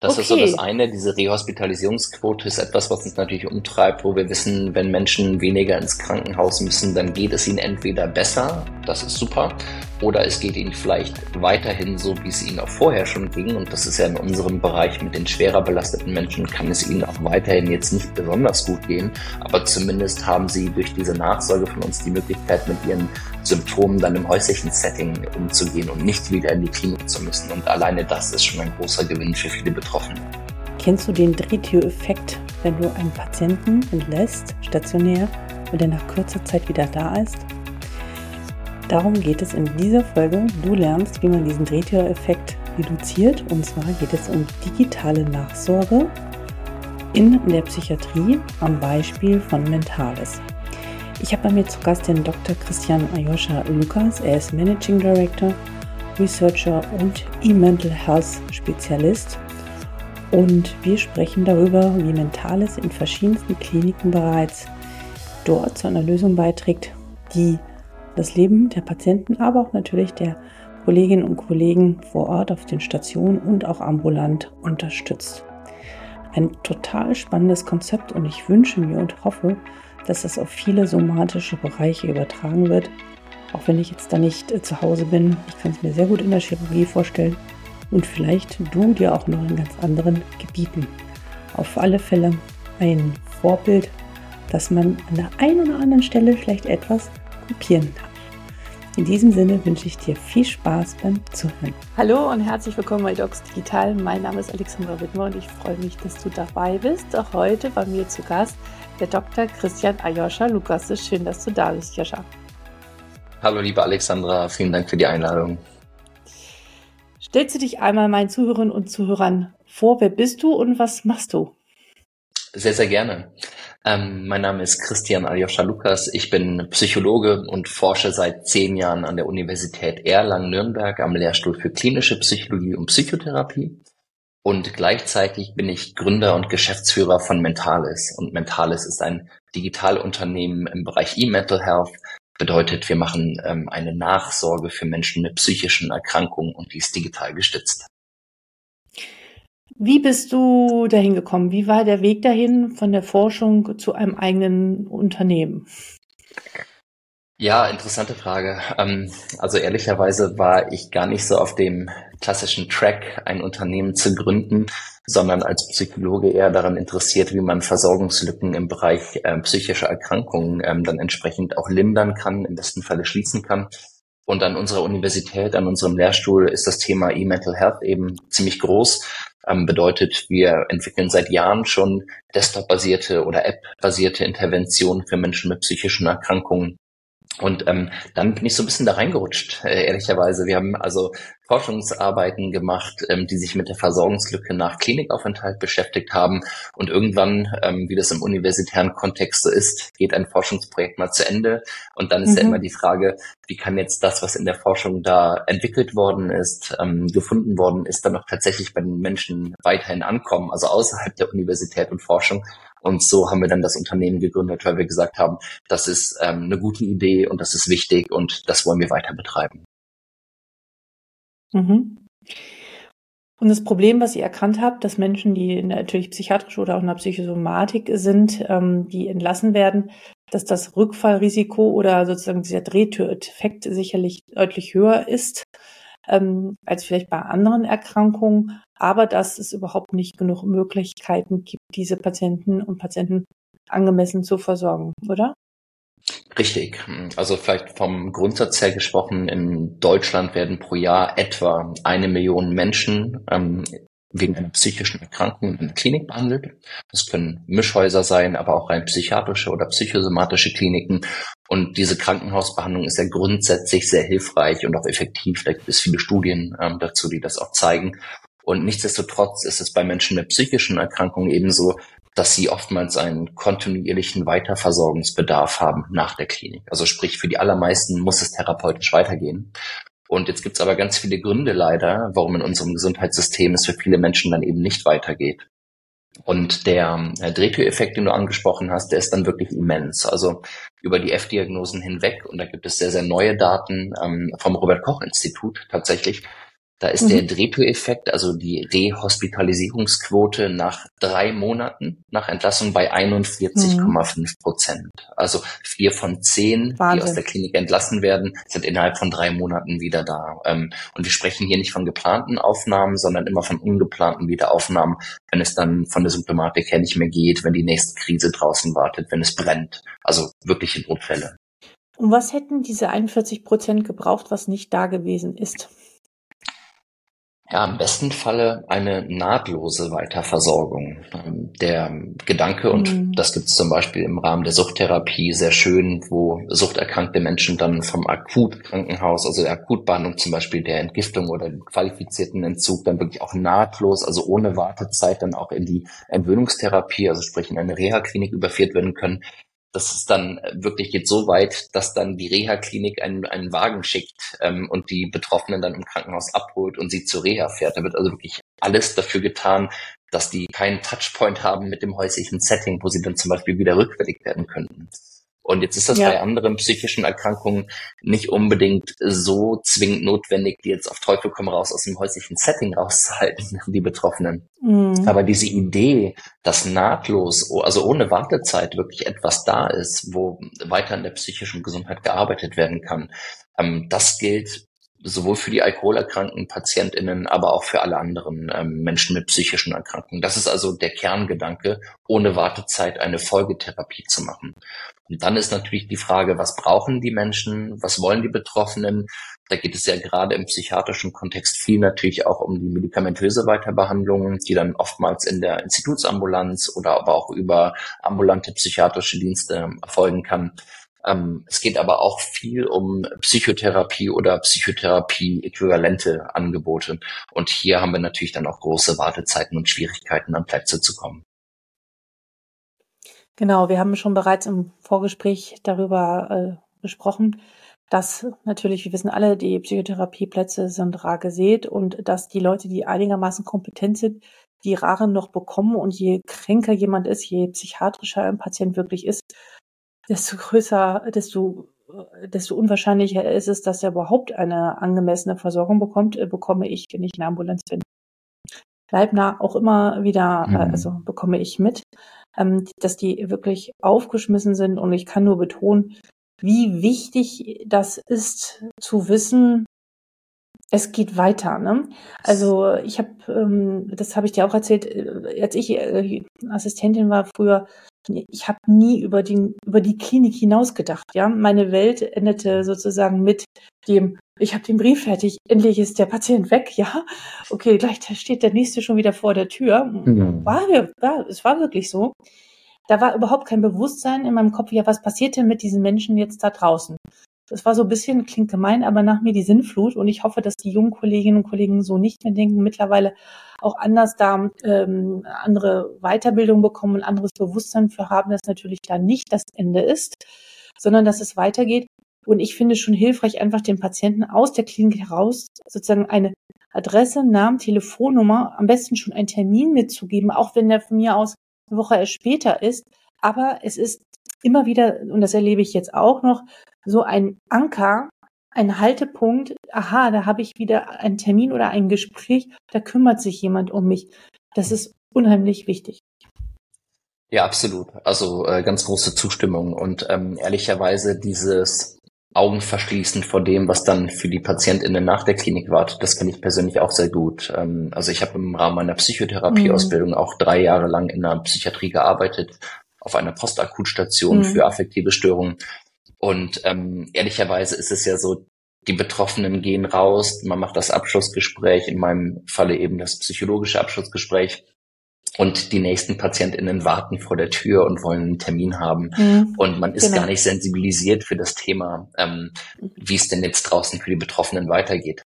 Das okay. ist so das eine. Diese Rehospitalisierungsquote ist etwas, was uns natürlich umtreibt, wo wir wissen, wenn Menschen weniger ins Krankenhaus müssen, dann geht es ihnen entweder besser, das ist super, oder es geht ihnen vielleicht weiterhin so, wie es ihnen auch vorher schon ging. Und das ist ja in unserem Bereich mit den schwerer belasteten Menschen, kann es ihnen auch weiterhin jetzt nicht besonders gut gehen. Aber zumindest haben sie durch diese Nachsorge von uns die Möglichkeit, mit ihren Symptomen dann im häuslichen Setting umzugehen und nicht wieder in die Klinik zu müssen. Und alleine das ist schon ein großer Gewinn für viele Betroffene. Kennst du den Drehtür-Effekt, wenn du einen Patienten entlässt, stationär, und der nach kurzer Zeit wieder da ist? Darum geht es in dieser Folge. Du lernst, wie man diesen Drehtür-Effekt reduziert. Und zwar geht es um digitale Nachsorge in der Psychiatrie am Beispiel von Mentales. Ich habe bei mir zu Gast den Dr. Christian Ayosha Lukas. Er ist Managing Director, Researcher und E-Mental Health Spezialist. Und wir sprechen darüber, wie Mentales in verschiedensten Kliniken bereits dort zu einer Lösung beiträgt, die das Leben der Patienten, aber auch natürlich der Kolleginnen und Kollegen vor Ort auf den Stationen und auch ambulant unterstützt. Ein total spannendes Konzept und ich wünsche mir und hoffe, dass das auf viele somatische Bereiche übertragen wird. Auch wenn ich jetzt da nicht äh, zu Hause bin, ich kann es mir sehr gut in der Chirurgie vorstellen und vielleicht du dir auch noch in ganz anderen Gebieten. Auf alle Fälle ein Vorbild, dass man an der einen oder anderen Stelle vielleicht etwas kopieren kann. In diesem Sinne wünsche ich dir viel Spaß beim Zuhören. Hallo und herzlich willkommen bei Docs Digital. Mein Name ist Alexandra Wittmer und ich freue mich, dass du dabei bist. Auch heute bei mir zu Gast der Dr. Christian Ayosha Lukas. Schön, dass du da bist, Joscha. Hallo, liebe Alexandra. Vielen Dank für die Einladung. Stellst du dich einmal meinen Zuhörerinnen und Zuhörern vor? Wer bist du und was machst du? Sehr, sehr gerne. Ähm, mein Name ist Christian Aljoscha Lukas. Ich bin Psychologe und forsche seit zehn Jahren an der Universität Erlangen-Nürnberg am Lehrstuhl für klinische Psychologie und Psychotherapie. Und gleichzeitig bin ich Gründer und Geschäftsführer von Mentales. Und Mentales ist ein Digitalunternehmen im Bereich E-Mental Health. Bedeutet, wir machen ähm, eine Nachsorge für Menschen mit psychischen Erkrankungen und die ist digital gestützt. Wie bist du dahin gekommen? Wie war der Weg dahin von der Forschung zu einem eigenen Unternehmen? Ja, interessante Frage. Ähm, also ehrlicherweise war ich gar nicht so auf dem klassischen Track, ein Unternehmen zu gründen, sondern als Psychologe eher daran interessiert, wie man Versorgungslücken im Bereich äh, psychischer Erkrankungen ähm, dann entsprechend auch lindern kann, im besten Falle schließen kann. Und an unserer Universität, an unserem Lehrstuhl ist das Thema E-Mental Health eben ziemlich groß. Ähm, bedeutet, wir entwickeln seit Jahren schon Desktop-basierte oder App-basierte Interventionen für Menschen mit psychischen Erkrankungen. Und ähm, dann bin ich so ein bisschen da reingerutscht, äh, ehrlicherweise. Wir haben also Forschungsarbeiten gemacht, ähm, die sich mit der Versorgungslücke nach Klinikaufenthalt beschäftigt haben. Und irgendwann, ähm, wie das im universitären Kontext so ist, geht ein Forschungsprojekt mal zu Ende. Und dann ist mhm. ja immer die Frage, wie kann jetzt das, was in der Forschung da entwickelt worden ist, ähm, gefunden worden ist, dann auch tatsächlich bei den Menschen weiterhin ankommen, also außerhalb der Universität und Forschung. Und so haben wir dann das Unternehmen gegründet, weil wir gesagt haben, das ist ähm, eine gute Idee und das ist wichtig und das wollen wir weiter betreiben. Mhm. Und das Problem, was ihr erkannt habt, dass Menschen, die natürlich psychiatrisch oder auch in der Psychosomatik sind, ähm, die entlassen werden, dass das Rückfallrisiko oder sozusagen dieser Drehtüreffekt sicherlich deutlich höher ist ähm, als vielleicht bei anderen Erkrankungen, aber dass es überhaupt nicht genug Möglichkeiten gibt, diese Patienten und Patienten angemessen zu versorgen, oder? Richtig. Also vielleicht vom Grundsatz her gesprochen, in Deutschland werden pro Jahr etwa eine Million Menschen ähm, wegen einer psychischen Erkrankung in der Klinik behandelt. Das können Mischhäuser sein, aber auch rein psychiatrische oder psychosomatische Kliniken. Und diese Krankenhausbehandlung ist ja grundsätzlich sehr hilfreich und auch effektiv. Da gibt es viele Studien ähm, dazu, die das auch zeigen. Und nichtsdestotrotz ist es bei Menschen mit psychischen Erkrankungen ebenso, dass sie oftmals einen kontinuierlichen Weiterversorgungsbedarf haben nach der Klinik. Also sprich, für die allermeisten muss es therapeutisch weitergehen. Und jetzt gibt's aber ganz viele Gründe leider, warum in unserem Gesundheitssystem es für viele Menschen dann eben nicht weitergeht. Und der, der Drehtüreffekt, den du angesprochen hast, der ist dann wirklich immens. Also über die F-Diagnosen hinweg, und da gibt es sehr, sehr neue Daten ähm, vom Robert Koch Institut tatsächlich, Da ist mhm. der Drehtür-Effekt, also die Rehospitalisierungsquote nach drei Monaten nach Entlassung bei 41,5 mhm. Prozent. Also vier von zehn, Wahnsinn. die aus der Klinik entlassen werden, sind innerhalb von drei Monaten wieder da. Ähm, und wir sprechen hier nicht von geplanten Aufnahmen, sondern immer von ungeplanten Wiederaufnahmen, wenn es dann von der Symptomatik her nicht mehr geht, wenn die nächste Krise draußen wartet, wenn es brennt. Also wirkliche Notfälle. Und was hätten diese 41 Prozent gebraucht, was nicht da gewesen ist? Ja, im besten Falle eine nahtlose Weiterversorgung. Ähm, der Gedanke, und mhm. das gibt es zum Beispiel im Rahmen der Suchttherapie sehr schön, wo suchterkrankte Menschen dann vom Akutkrankenhaus, also der Akutbehandlung zum Beispiel der Entgiftung oder qualifizierten Entzug, dann wirklich auch nahtlos, also ohne Wartezeit dann auch in die Entwöhnungstherapie, also sprich in eine Reha-Klinik überführt werden können das ist dann wirklich geht so weit, dass dann die Reha-Klinik einen, einen Wagen schickt ähm, und die Betroffenen dann im Krankenhaus abholt und sie zur Reha fährt. Da wird also wirklich alles dafür getan, dass die keinen Touchpoint haben mit dem häuslichen Setting, wo sie dann zum Beispiel wieder rückfällig werden könnten. Und jetzt ist das ja. bei anderen psychischen Erkrankungen nicht unbedingt so zwingend notwendig, die jetzt auf Teufel komm raus aus dem häuslichen Setting rauszuhalten, die Betroffenen. Mhm. Aber diese Idee, dass nahtlos, also ohne Wartezeit wirklich etwas da ist, wo weiter an der psychischen Gesundheit gearbeitet werden kann, ähm, das gilt sowohl für die alkoholerkrankten PatientInnen, aber auch für alle anderen ähm, Menschen mit psychischen Erkrankungen. Das ist also der Kerngedanke, ohne Wartezeit eine Folgetherapie zu machen. Und dann ist natürlich die Frage, was brauchen die Menschen, was wollen die Betroffenen? Da geht es ja gerade im psychiatrischen Kontext viel natürlich auch um die medikamentöse Weiterbehandlung, die dann oftmals in der Institutsambulanz oder aber auch über ambulante psychiatrische Dienste erfolgen kann. Ähm, es geht aber auch viel um Psychotherapie oder Psychotherapie-äquivalente Angebote. Und hier haben wir natürlich dann auch große Wartezeiten und Schwierigkeiten, an Plätze zu kommen. Genau, wir haben schon bereits im Vorgespräch darüber äh, gesprochen, dass natürlich, wir wissen alle, die Psychotherapieplätze sind rar gesät und dass die Leute, die einigermaßen kompetent sind, die Raren noch bekommen und je kränker jemand ist, je psychiatrischer ein Patient wirklich ist, desto größer, desto, desto unwahrscheinlicher ist es, dass er überhaupt eine angemessene Versorgung bekommt, äh, bekomme ich, wenn ich in der Ambulanz bin. Leibnah auch immer wieder, äh, mhm. also bekomme ich mit, ähm, dass die wirklich aufgeschmissen sind und ich kann nur betonen, wie wichtig das ist zu wissen, es geht weiter. Ne? Also ich habe, ähm, das habe ich dir auch erzählt, äh, als ich äh, Assistentin war früher, ich habe nie über, den, über die Klinik hinaus gedacht. Ja, meine Welt endete sozusagen mit dem, ich habe den Brief fertig, endlich ist der Patient weg. Ja, okay, gleich steht der nächste schon wieder vor der Tür. Mhm. War, war, es war wirklich so. Da war überhaupt kein Bewusstsein in meinem Kopf, ja, was passiert denn mit diesen Menschen jetzt da draußen? Das war so ein bisschen, klingt gemein, aber nach mir die Sinnflut. Und ich hoffe, dass die jungen Kolleginnen und Kollegen so nicht mehr denken, mittlerweile auch anders da ähm, andere Weiterbildung bekommen und anderes Bewusstsein für haben, dass natürlich da nicht das Ende ist, sondern dass es weitergeht. Und ich finde schon hilfreich, einfach den Patienten aus der Klinik heraus sozusagen eine Adresse, Namen, Telefonnummer, am besten schon einen Termin mitzugeben, auch wenn der von mir aus eine Woche erst später ist. Aber es ist immer wieder, und das erlebe ich jetzt auch noch, so ein Anker, ein Haltepunkt, aha, da habe ich wieder einen Termin oder ein Gespräch, da kümmert sich jemand um mich. Das ist unheimlich wichtig. Ja, absolut. Also äh, ganz große Zustimmung und ähm, ehrlicherweise dieses Augenverschließen vor dem, was dann für die PatientInnen nach der Klinik wartet, das kenne ich persönlich auch sehr gut. Ähm, also ich habe im Rahmen meiner Psychotherapieausbildung mhm. auch drei Jahre lang in der Psychiatrie gearbeitet, auf einer Postakutstation mhm. für affektive Störungen und ähm, ehrlicherweise ist es ja so, die Betroffenen gehen raus, man macht das Abschlussgespräch, in meinem Falle eben das psychologische Abschlussgespräch. Und die nächsten PatientInnen warten vor der Tür und wollen einen Termin haben. Mhm, und man ist genau. gar nicht sensibilisiert für das Thema, ähm, wie es denn jetzt draußen für die Betroffenen weitergeht.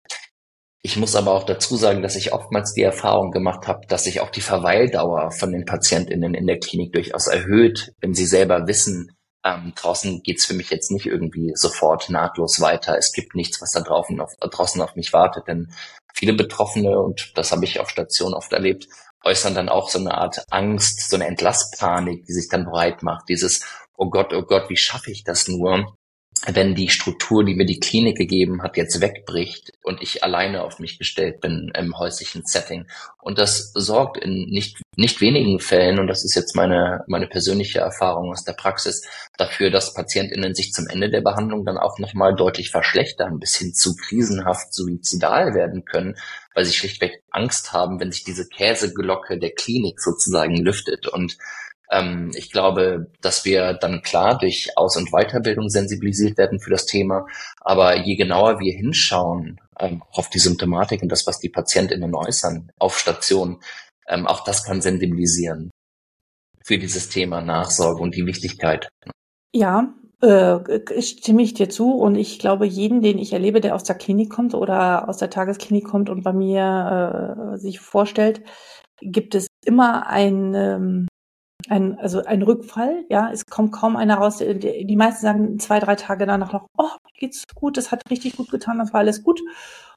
Ich muss aber auch dazu sagen, dass ich oftmals die Erfahrung gemacht habe, dass sich auch die Verweildauer von den PatientInnen in der Klinik durchaus erhöht, wenn sie selber wissen, ähm, draußen geht's für mich jetzt nicht irgendwie sofort nahtlos weiter. Es gibt nichts, was da draußen auf, draußen auf mich wartet. Denn viele Betroffene, und das habe ich auf Station oft erlebt, äußern dann auch so eine Art Angst, so eine Entlasspanik, die sich dann breit macht. Dieses, oh Gott, oh Gott, wie schaffe ich das nur? Wenn die Struktur, die mir die Klinik gegeben hat, jetzt wegbricht und ich alleine auf mich gestellt bin im häuslichen Setting. Und das sorgt in nicht, nicht wenigen Fällen, und das ist jetzt meine, meine persönliche Erfahrung aus der Praxis, dafür, dass PatientInnen sich zum Ende der Behandlung dann auch nochmal deutlich verschlechtern, bis hin zu krisenhaft suizidal werden können, weil sie schlichtweg Angst haben, wenn sich diese Käseglocke der Klinik sozusagen lüftet. Und ich glaube, dass wir dann klar durch Aus- und Weiterbildung sensibilisiert werden für das Thema. Aber je genauer wir hinschauen ähm, auf die Symptomatik und das, was die PatientInnen äußern auf Station, ähm, auch das kann sensibilisieren für dieses Thema Nachsorge und die Wichtigkeit. Ja, äh, stimme ich dir zu und ich glaube, jeden, den ich erlebe, der aus der Klinik kommt oder aus der Tagesklinik kommt und bei mir äh, sich vorstellt, gibt es immer ein, ähm, ein, also ein Rückfall, ja, es kommt kaum einer raus. Die, die meisten sagen zwei, drei Tage danach noch, oh, geht's gut, das hat richtig gut getan, das war alles gut.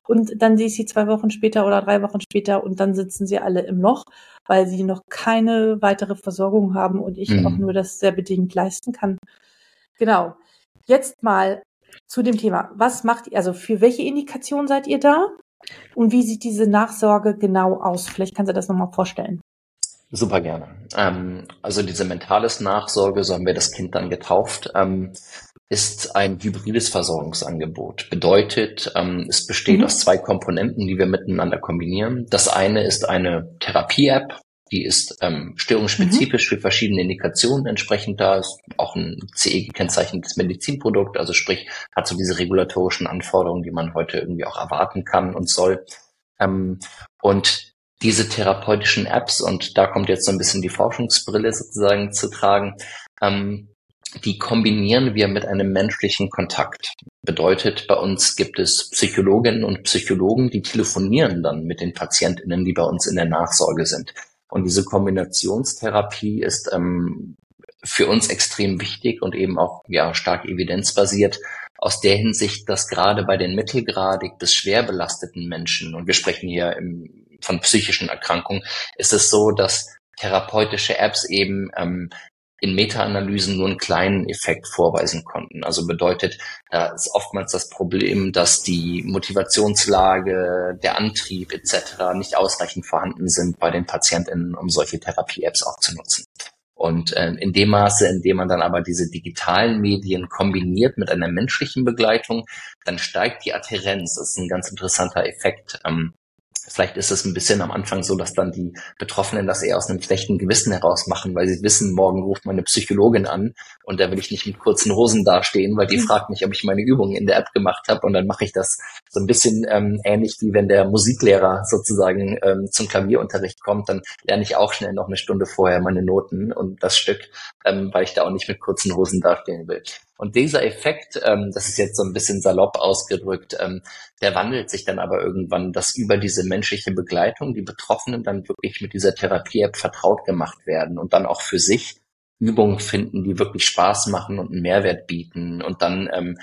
Und dann sehe ich sie zwei Wochen später oder drei Wochen später und dann sitzen sie alle im Loch, weil sie noch keine weitere Versorgung haben und ich mhm. auch nur das sehr bedingt leisten kann. Genau. Jetzt mal zu dem Thema. Was macht ihr, also für welche Indikation seid ihr da? Und wie sieht diese Nachsorge genau aus? Vielleicht kannst du das nochmal vorstellen. Super gerne. Ähm, also diese mentales Nachsorge, so haben wir das Kind dann getauft, ähm, ist ein hybrides Versorgungsangebot. Bedeutet, ähm, es besteht mhm. aus zwei Komponenten, die wir miteinander kombinieren. Das eine ist eine Therapie-App, die ist ähm, störungsspezifisch mhm. für verschiedene Indikationen entsprechend da, ist auch ein CE gekennzeichnetes Medizinprodukt, also sprich hat so diese regulatorischen Anforderungen, die man heute irgendwie auch erwarten kann und soll. Ähm, und diese therapeutischen Apps, und da kommt jetzt so ein bisschen die Forschungsbrille sozusagen zu tragen, ähm, die kombinieren wir mit einem menschlichen Kontakt. Bedeutet, bei uns gibt es Psychologinnen und Psychologen, die telefonieren dann mit den Patientinnen, die bei uns in der Nachsorge sind. Und diese Kombinationstherapie ist ähm, für uns extrem wichtig und eben auch ja stark evidenzbasiert aus der Hinsicht, dass gerade bei den mittelgradig bis schwer belasteten Menschen, und wir sprechen hier im, von psychischen Erkrankungen, ist es so, dass therapeutische Apps eben ähm, in Meta-Analysen nur einen kleinen Effekt vorweisen konnten. Also bedeutet, da ist oftmals das Problem, dass die Motivationslage, der Antrieb etc. nicht ausreichend vorhanden sind bei den Patientinnen, um solche Therapie-Apps auch zu nutzen. Und äh, in dem Maße, in dem man dann aber diese digitalen Medien kombiniert mit einer menschlichen Begleitung, dann steigt die Adherenz. Das ist ein ganz interessanter Effekt. Ähm, Vielleicht ist es ein bisschen am Anfang so, dass dann die Betroffenen das eher aus einem schlechten Gewissen heraus machen, weil sie wissen, morgen ruft meine Psychologin an und da will ich nicht mit kurzen Hosen dastehen, weil die mhm. fragt mich, ob ich meine Übungen in der App gemacht habe und dann mache ich das so ein bisschen ähm, ähnlich wie wenn der Musiklehrer sozusagen ähm, zum Klavierunterricht kommt, dann lerne ich auch schnell noch eine Stunde vorher meine Noten und das Stück, ähm, weil ich da auch nicht mit kurzen Hosen dastehen will. Und dieser Effekt, ähm, das ist jetzt so ein bisschen salopp ausgedrückt, ähm, der wandelt sich dann aber irgendwann, dass über diese menschliche Begleitung die Betroffenen dann wirklich mit dieser Therapie-App vertraut gemacht werden und dann auch für sich Übungen finden, die wirklich Spaß machen und einen Mehrwert bieten und dann ähm,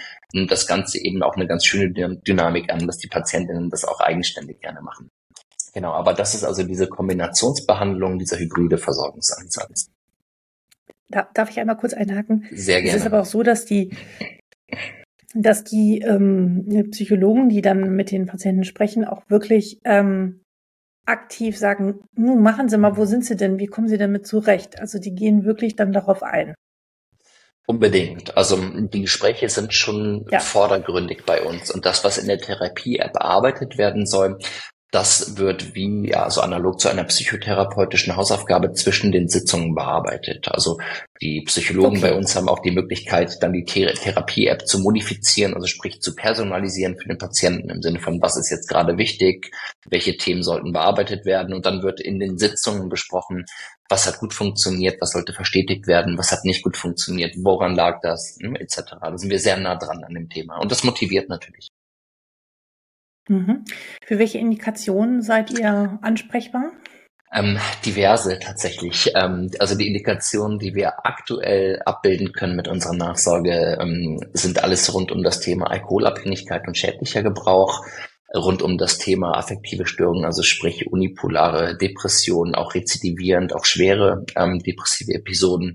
das Ganze eben auch eine ganz schöne Dynamik an, dass die Patientinnen das auch eigenständig gerne machen. Genau, aber das ist also diese Kombinationsbehandlung, dieser hybride Versorgungsansatz. Da, darf ich einmal kurz einhaken? Sehr gerne. Es ist aber auch so, dass die, dass die ähm, Psychologen, die dann mit den Patienten sprechen, auch wirklich ähm, aktiv sagen, nun machen Sie mal, wo sind Sie denn? Wie kommen Sie damit zurecht? Also die gehen wirklich dann darauf ein. Unbedingt. Also die Gespräche sind schon ja. vordergründig bei uns. Und das, was in der Therapie-App bearbeitet werden soll, das wird wie, ja, so analog zu einer psychotherapeutischen Hausaufgabe zwischen den Sitzungen bearbeitet. Also die Psychologen okay. bei uns haben auch die Möglichkeit, dann die Thera Therapie-App zu modifizieren, also sprich zu personalisieren für den Patienten im Sinne von, was ist jetzt gerade wichtig, welche Themen sollten bearbeitet werden. Und dann wird in den Sitzungen besprochen, was hat gut funktioniert, was sollte verstetigt werden, was hat nicht gut funktioniert, woran lag das, hm, etc. Da sind wir sehr nah dran an dem Thema. Und das motiviert natürlich. Mhm. Für welche Indikationen seid ihr ansprechbar? Ähm, diverse tatsächlich. Ähm, also die Indikationen, die wir aktuell abbilden können mit unserer Nachsorge, ähm, sind alles rund um das Thema Alkoholabhängigkeit und schädlicher Gebrauch, rund um das Thema affektive Störungen, also sprich unipolare Depressionen, auch rezidivierend, auch schwere ähm, depressive Episoden,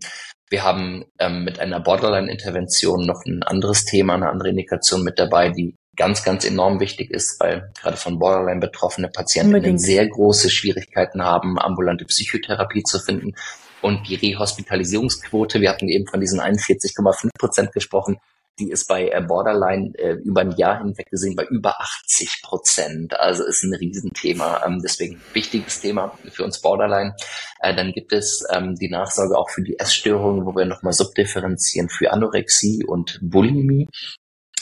Wir haben ähm, mit einer Borderline-Intervention noch ein anderes Thema, eine andere Indikation mit dabei, die ganz, ganz enorm wichtig ist, weil gerade von Borderline betroffene Patienten sehr große Schwierigkeiten haben, ambulante Psychotherapie zu finden. Und die Rehospitalisierungsquote, wir hatten eben von diesen 41,5 Prozent gesprochen, die ist bei äh, Borderline äh, über ein Jahr hinweg gesehen bei über 80 Prozent. Also ist ein Riesenthema. Ähm, deswegen wichtiges Thema für uns Borderline. Äh, dann gibt es ähm, die Nachsorge auch für die Essstörungen, wo wir nochmal subdifferenzieren für Anorexie und Bulimie.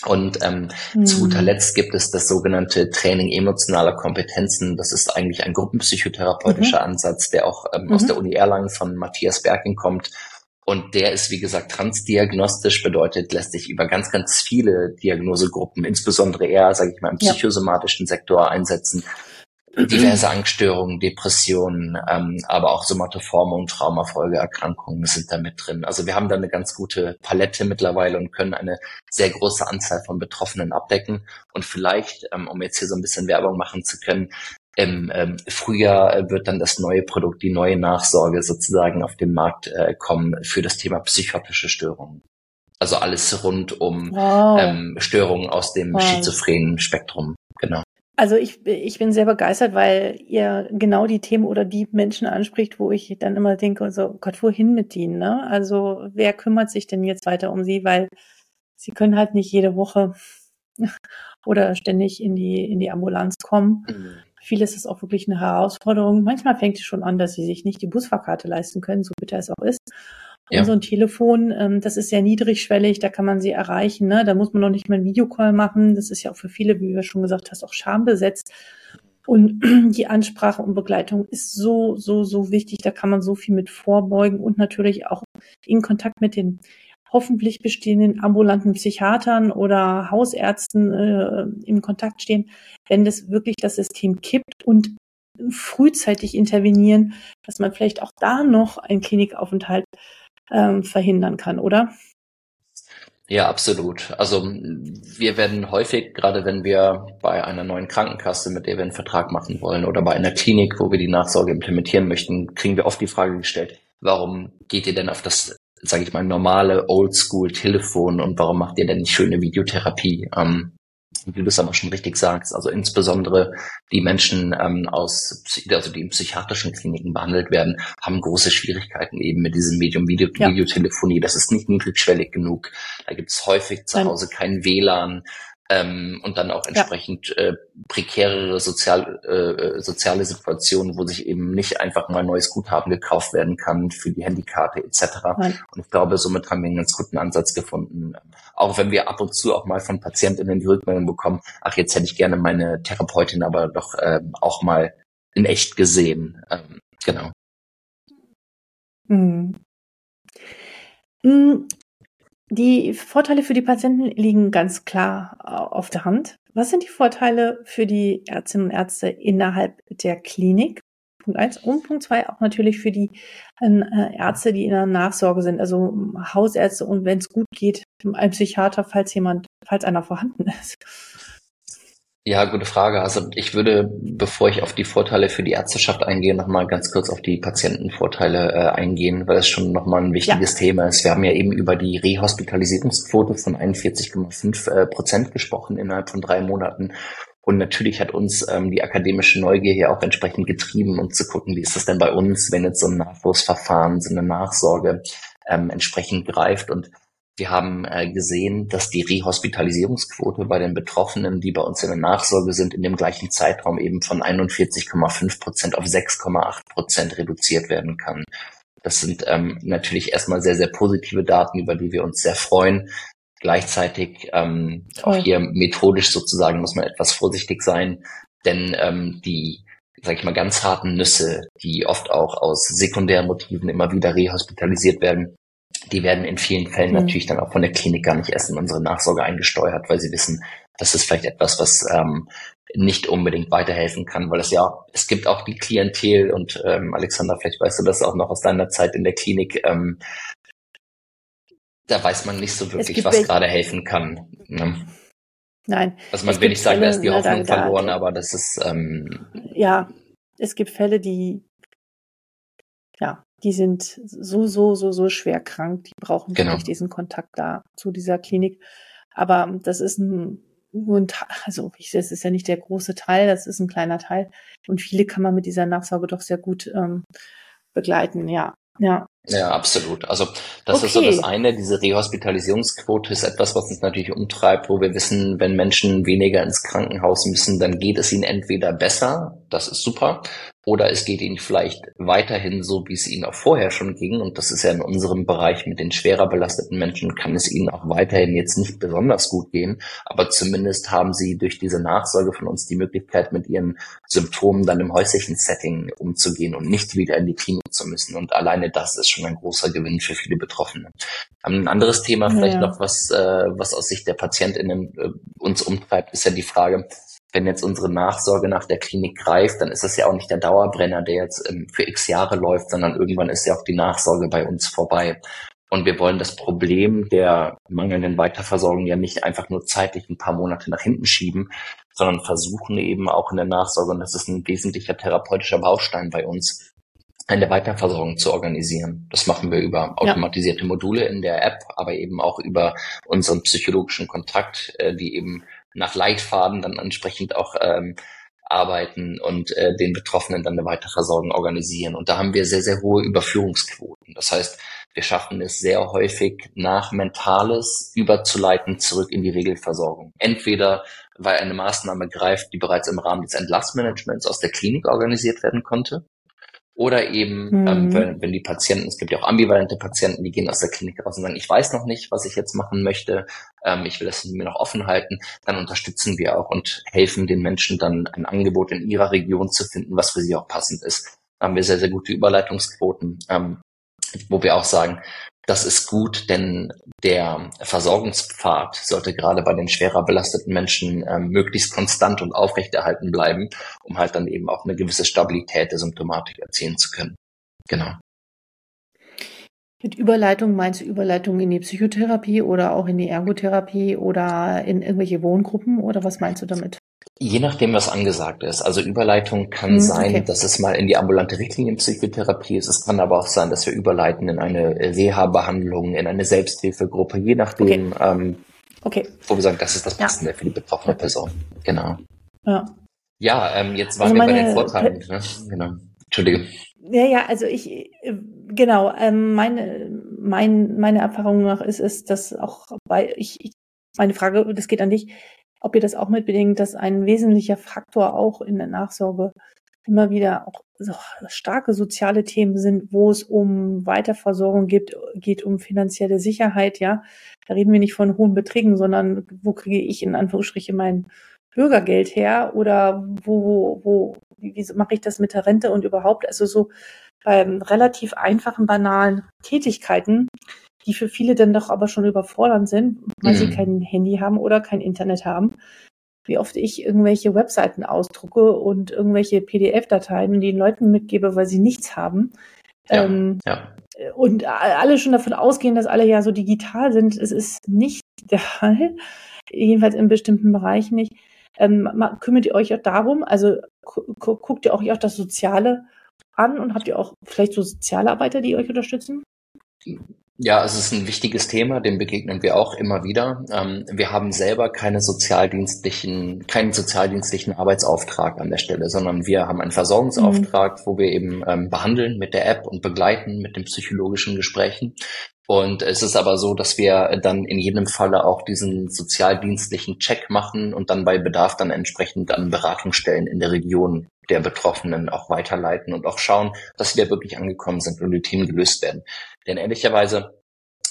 Und ähm, mhm. zu guter Letzt gibt es das sogenannte Training emotionaler Kompetenzen. Das ist eigentlich ein gruppenpsychotherapeutischer mhm. Ansatz, der auch ähm, mhm. aus der Uni Erlangen von Matthias Berking kommt und der ist, wie gesagt, transdiagnostisch, bedeutet, lässt sich über ganz, ganz viele Diagnosegruppen, insbesondere eher, sage ich mal, im psychosomatischen Sektor einsetzen. Diverse Angststörungen, Depressionen, ähm, aber auch somatoforme und Traumafolgeerkrankungen sind da mit drin. Also wir haben da eine ganz gute Palette mittlerweile und können eine sehr große Anzahl von Betroffenen abdecken. Und vielleicht, ähm, um jetzt hier so ein bisschen Werbung machen zu können, im ähm, Frühjahr wird dann das neue Produkt, die neue Nachsorge sozusagen auf den Markt äh, kommen für das Thema psychotische Störungen. Also alles rund um wow. ähm, Störungen aus dem wow. schizophrenen Spektrum. Genau. Also ich, ich bin sehr begeistert, weil ihr genau die Themen oder die Menschen anspricht, wo ich dann immer denke, so Gott, wohin mit ihnen? Ne? Also wer kümmert sich denn jetzt weiter um sie? Weil sie können halt nicht jede Woche oder ständig in die, in die Ambulanz kommen. Mhm. Vieles ist auch wirklich eine Herausforderung. Manchmal fängt es schon an, dass sie sich nicht die Busfahrkarte leisten können, so bitter es auch ist. Und ja. so ein Telefon, ähm, das ist sehr niedrigschwellig, da kann man sie erreichen. Ne? Da muss man noch nicht mal einen Videocall machen. Das ist ja auch für viele, wie du schon gesagt hast, auch schambesetzt. Und die Ansprache und Begleitung ist so, so, so wichtig. Da kann man so viel mit vorbeugen und natürlich auch in Kontakt mit den hoffentlich bestehenden ambulanten Psychiatern oder Hausärzten äh, im Kontakt stehen, wenn das wirklich das System kippt und frühzeitig intervenieren, dass man vielleicht auch da noch einen Klinikaufenthalt ähm, verhindern kann, oder? Ja, absolut. Also wir werden häufig, gerade wenn wir bei einer neuen Krankenkasse, mit der wir einen Vertrag machen wollen, oder bei einer Klinik, wo wir die Nachsorge implementieren möchten, kriegen wir oft die Frage gestellt, warum geht ihr denn auf das sage ich mal, normale Oldschool-Telefon und warum macht ihr denn nicht schöne Videotherapie? Ähm, wie du es aber schon richtig sagst, also insbesondere die Menschen ähm, aus, also die in psychiatrischen Kliniken behandelt werden, haben große Schwierigkeiten eben mit diesem Medium Video ja. Videotelefonie. Das ist nicht niedrigschwellig genug. Da gibt es häufig zu Hause kein WLAN ähm, und dann auch entsprechend ja. äh, prekärere sozial, äh, soziale Situationen, wo sich eben nicht einfach mal neues Guthaben gekauft werden kann für die Handykarte etc. Nein. Und ich glaube, somit haben wir einen ganz guten Ansatz gefunden. Auch wenn wir ab und zu auch mal von Patientinnen die Rückmeldung bekommen, ach, jetzt hätte ich gerne meine Therapeutin aber doch äh, auch mal in echt gesehen. Ähm, genau. Mhm. Die Vorteile für die Patienten liegen ganz klar äh, auf der Hand. Was sind die Vorteile für die Ärztinnen und Ärzte innerhalb der Klinik? Punkt eins und Punkt zwei auch natürlich für die äh, Ärzte, die in der Nachsorge sind, also Hausärzte und wenn es gut geht, ein Psychiater, falls jemand, falls einer vorhanden ist. Ja, gute Frage. Also ich würde, bevor ich auf die Vorteile für die Ärzteschaft eingehe, nochmal ganz kurz auf die Patientenvorteile äh, eingehen, weil das schon nochmal ein wichtiges ja. Thema ist. Wir haben ja eben über die Rehospitalisierungsquote von 41,5 äh, Prozent gesprochen innerhalb von drei Monaten. Und natürlich hat uns ähm, die akademische Neugier hier auch entsprechend getrieben, um zu gucken, wie ist das denn bei uns, wenn jetzt so ein Nachwuchsverfahren, so eine Nachsorge ähm, entsprechend greift. Und wir haben äh, gesehen, dass die Rehospitalisierungsquote bei den Betroffenen, die bei uns in der Nachsorge sind, in dem gleichen Zeitraum eben von 41,5 Prozent auf 6,8 Prozent reduziert werden kann. Das sind ähm, natürlich erstmal sehr, sehr positive Daten, über die wir uns sehr freuen. Gleichzeitig ähm, auch hier methodisch sozusagen muss man etwas vorsichtig sein, denn ähm, die sag ich mal, ganz harten Nüsse, die oft auch aus sekundären Motiven immer wieder rehospitalisiert werden, die werden in vielen Fällen mhm. natürlich dann auch von der Klinik gar nicht erst in unsere Nachsorge eingesteuert, weil sie wissen, das ist vielleicht etwas, was ähm, nicht unbedingt weiterhelfen kann, weil es ja, es gibt auch die Klientel und ähm, Alexander, vielleicht weißt du das auch noch aus deiner Zeit in der Klinik, ähm, da weiß man nicht so wirklich, was gerade helfen kann. Ne? Nein. Also man will nicht sagen, da ist die Hoffnung verloren, aber das ist ähm, ja, es gibt Fälle, die ja, die sind so, so, so, so schwer krank. Die brauchen genau. wirklich diesen Kontakt da zu dieser Klinik. Aber das ist ein, nur ein Teil, also ich, das ist ja nicht der große Teil, das ist ein kleiner Teil. Und viele kann man mit dieser Nachsorge doch sehr gut ähm, begleiten, ja. Ja. Ja, absolut. Also das okay. ist so das eine. Diese Rehospitalisierungsquote ist etwas, was uns natürlich umtreibt, wo wir wissen, wenn Menschen weniger ins Krankenhaus müssen, dann geht es ihnen entweder besser, das ist super, oder es geht ihnen vielleicht weiterhin so, wie es ihnen auch vorher schon ging. Und das ist ja in unserem Bereich mit den schwerer belasteten Menschen, kann es ihnen auch weiterhin jetzt nicht besonders gut gehen. Aber zumindest haben sie durch diese Nachsorge von uns die Möglichkeit, mit ihren Symptomen dann im häuslichen Setting umzugehen und nicht wieder in die Klinik zu müssen. Und alleine das ist schon ein großer Gewinn für viele Betroffene. Ein anderes Thema vielleicht ja. noch, was, äh, was aus Sicht der PatientInnen äh, uns umtreibt, ist ja die Frage, wenn jetzt unsere Nachsorge nach der Klinik greift, dann ist das ja auch nicht der Dauerbrenner, der jetzt ähm, für x Jahre läuft, sondern irgendwann ist ja auch die Nachsorge bei uns vorbei. Und wir wollen das Problem der mangelnden Weiterversorgung ja nicht einfach nur zeitlich ein paar Monate nach hinten schieben, sondern versuchen eben auch in der Nachsorge, und das ist ein wesentlicher therapeutischer Baustein bei uns, eine Weiterversorgung zu organisieren. Das machen wir über automatisierte Module in der App, aber eben auch über unseren psychologischen Kontakt, äh, die eben nach Leitfaden dann entsprechend auch ähm, arbeiten und äh, den Betroffenen dann eine weitere Versorgung organisieren. Und da haben wir sehr, sehr hohe Überführungsquoten. Das heißt, wir schaffen es sehr häufig nach Mentales überzuleiten zurück in die Regelversorgung. Entweder weil eine Maßnahme greift, die bereits im Rahmen des Entlassmanagements aus der Klinik organisiert werden konnte. Oder eben, ähm, mhm. ähm, wenn, wenn die Patienten, es gibt ja auch ambivalente Patienten, die gehen aus der Klinik raus und sagen, ich weiß noch nicht, was ich jetzt machen möchte, ähm, ich will das mir noch offen halten, dann unterstützen wir auch und helfen den Menschen dann ein Angebot in ihrer Region zu finden, was für sie auch passend ist. Da haben wir sehr, sehr gute Überleitungsquoten, ähm, wo wir auch sagen, das ist gut, denn der Versorgungspfad sollte gerade bei den schwerer belasteten Menschen ähm, möglichst konstant und aufrechterhalten bleiben, um halt dann eben auch eine gewisse Stabilität der Symptomatik erzielen zu können. Genau. Mit Überleitung meinst du Überleitung in die Psychotherapie oder auch in die Ergotherapie oder in irgendwelche Wohngruppen oder was meinst du damit? Je nachdem, was angesagt ist. Also Überleitung kann hm, sein, okay. dass es mal in die ambulante Richtlinienpsychotherapie ist. Es kann aber auch sein, dass wir überleiten in eine Reha-Behandlung, in eine Selbsthilfegruppe, je nachdem, okay. Ähm, okay. wo wir sagen, das ist das Passende ja. für die betroffene Person. Genau. Ja, ja ähm, jetzt waren also wir bei den Vorteilen. Ne? Genau. Entschuldige. Ja, ja, also ich, äh, genau, ähm, meine, mein, meine Erfahrung nach ist es, dass auch bei, ich, ich, meine Frage, das geht an dich, ob ihr das auch mitbedingt, dass ein wesentlicher Faktor auch in der Nachsorge immer wieder auch so starke soziale Themen sind, wo es um Weiterversorgung geht, geht um finanzielle Sicherheit, ja. Da reden wir nicht von hohen Beträgen, sondern wo kriege ich in Anführungsstrichen mein Bürgergeld her oder wo, wo, wie, wie mache ich das mit der Rente und überhaupt, also so bei relativ einfachen, banalen Tätigkeiten die für viele dann doch aber schon überfordernd sind, weil mhm. sie kein Handy haben oder kein Internet haben. Wie oft ich irgendwelche Webseiten ausdrucke und irgendwelche PDF-Dateien den Leuten mitgebe, weil sie nichts haben. Ja, ähm, ja. Und alle schon davon ausgehen, dass alle ja so digital sind. Es ist nicht der Fall. Jedenfalls in bestimmten Bereichen nicht. Ähm, kümmert ihr euch auch darum? Also gu guckt ihr auch, auch das Soziale an und habt ihr auch vielleicht so Sozialarbeiter, die euch unterstützen? Ja, es ist ein wichtiges Thema, dem begegnen wir auch immer wieder. Ähm, wir haben selber keine sozialdienstlichen, keinen sozialdienstlichen Arbeitsauftrag an der Stelle, sondern wir haben einen Versorgungsauftrag, mhm. wo wir eben ähm, behandeln mit der App und begleiten mit den psychologischen Gesprächen. Und es ist aber so, dass wir dann in jedem Falle auch diesen sozialdienstlichen Check machen und dann bei Bedarf dann entsprechend an Beratungsstellen in der Region der Betroffenen auch weiterleiten und auch schauen, dass sie da wirklich angekommen sind und die Themen gelöst werden. Denn ehrlicherweise,